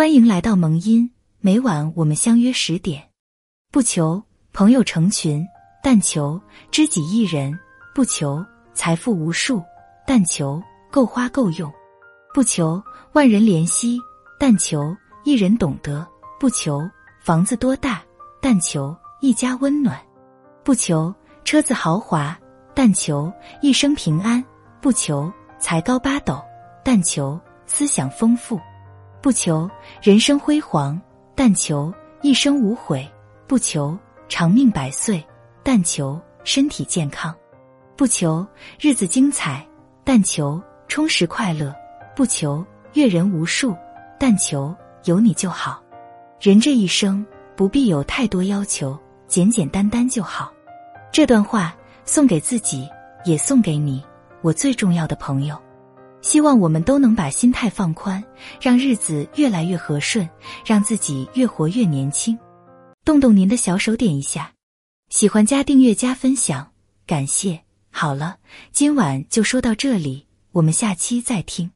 欢迎来到萌音，每晚我们相约十点。不求朋友成群，但求知己一人；不求财富无数，但求够花够用；不求万人怜惜，但求一人懂得；不求房子多大，但求一家温暖；不求车子豪华，但求一生平安；不求才高八斗，但求思想丰富。不求人生辉煌，但求一生无悔；不求长命百岁，但求身体健康；不求日子精彩，但求充实快乐；不求阅人无数，但求有你就好。人这一生不必有太多要求，简简单单就好。这段话送给自己，也送给你，我最重要的朋友。希望我们都能把心态放宽，让日子越来越和顺，让自己越活越年轻。动动您的小手，点一下喜欢加订阅加分享，感谢。好了，今晚就说到这里，我们下期再听。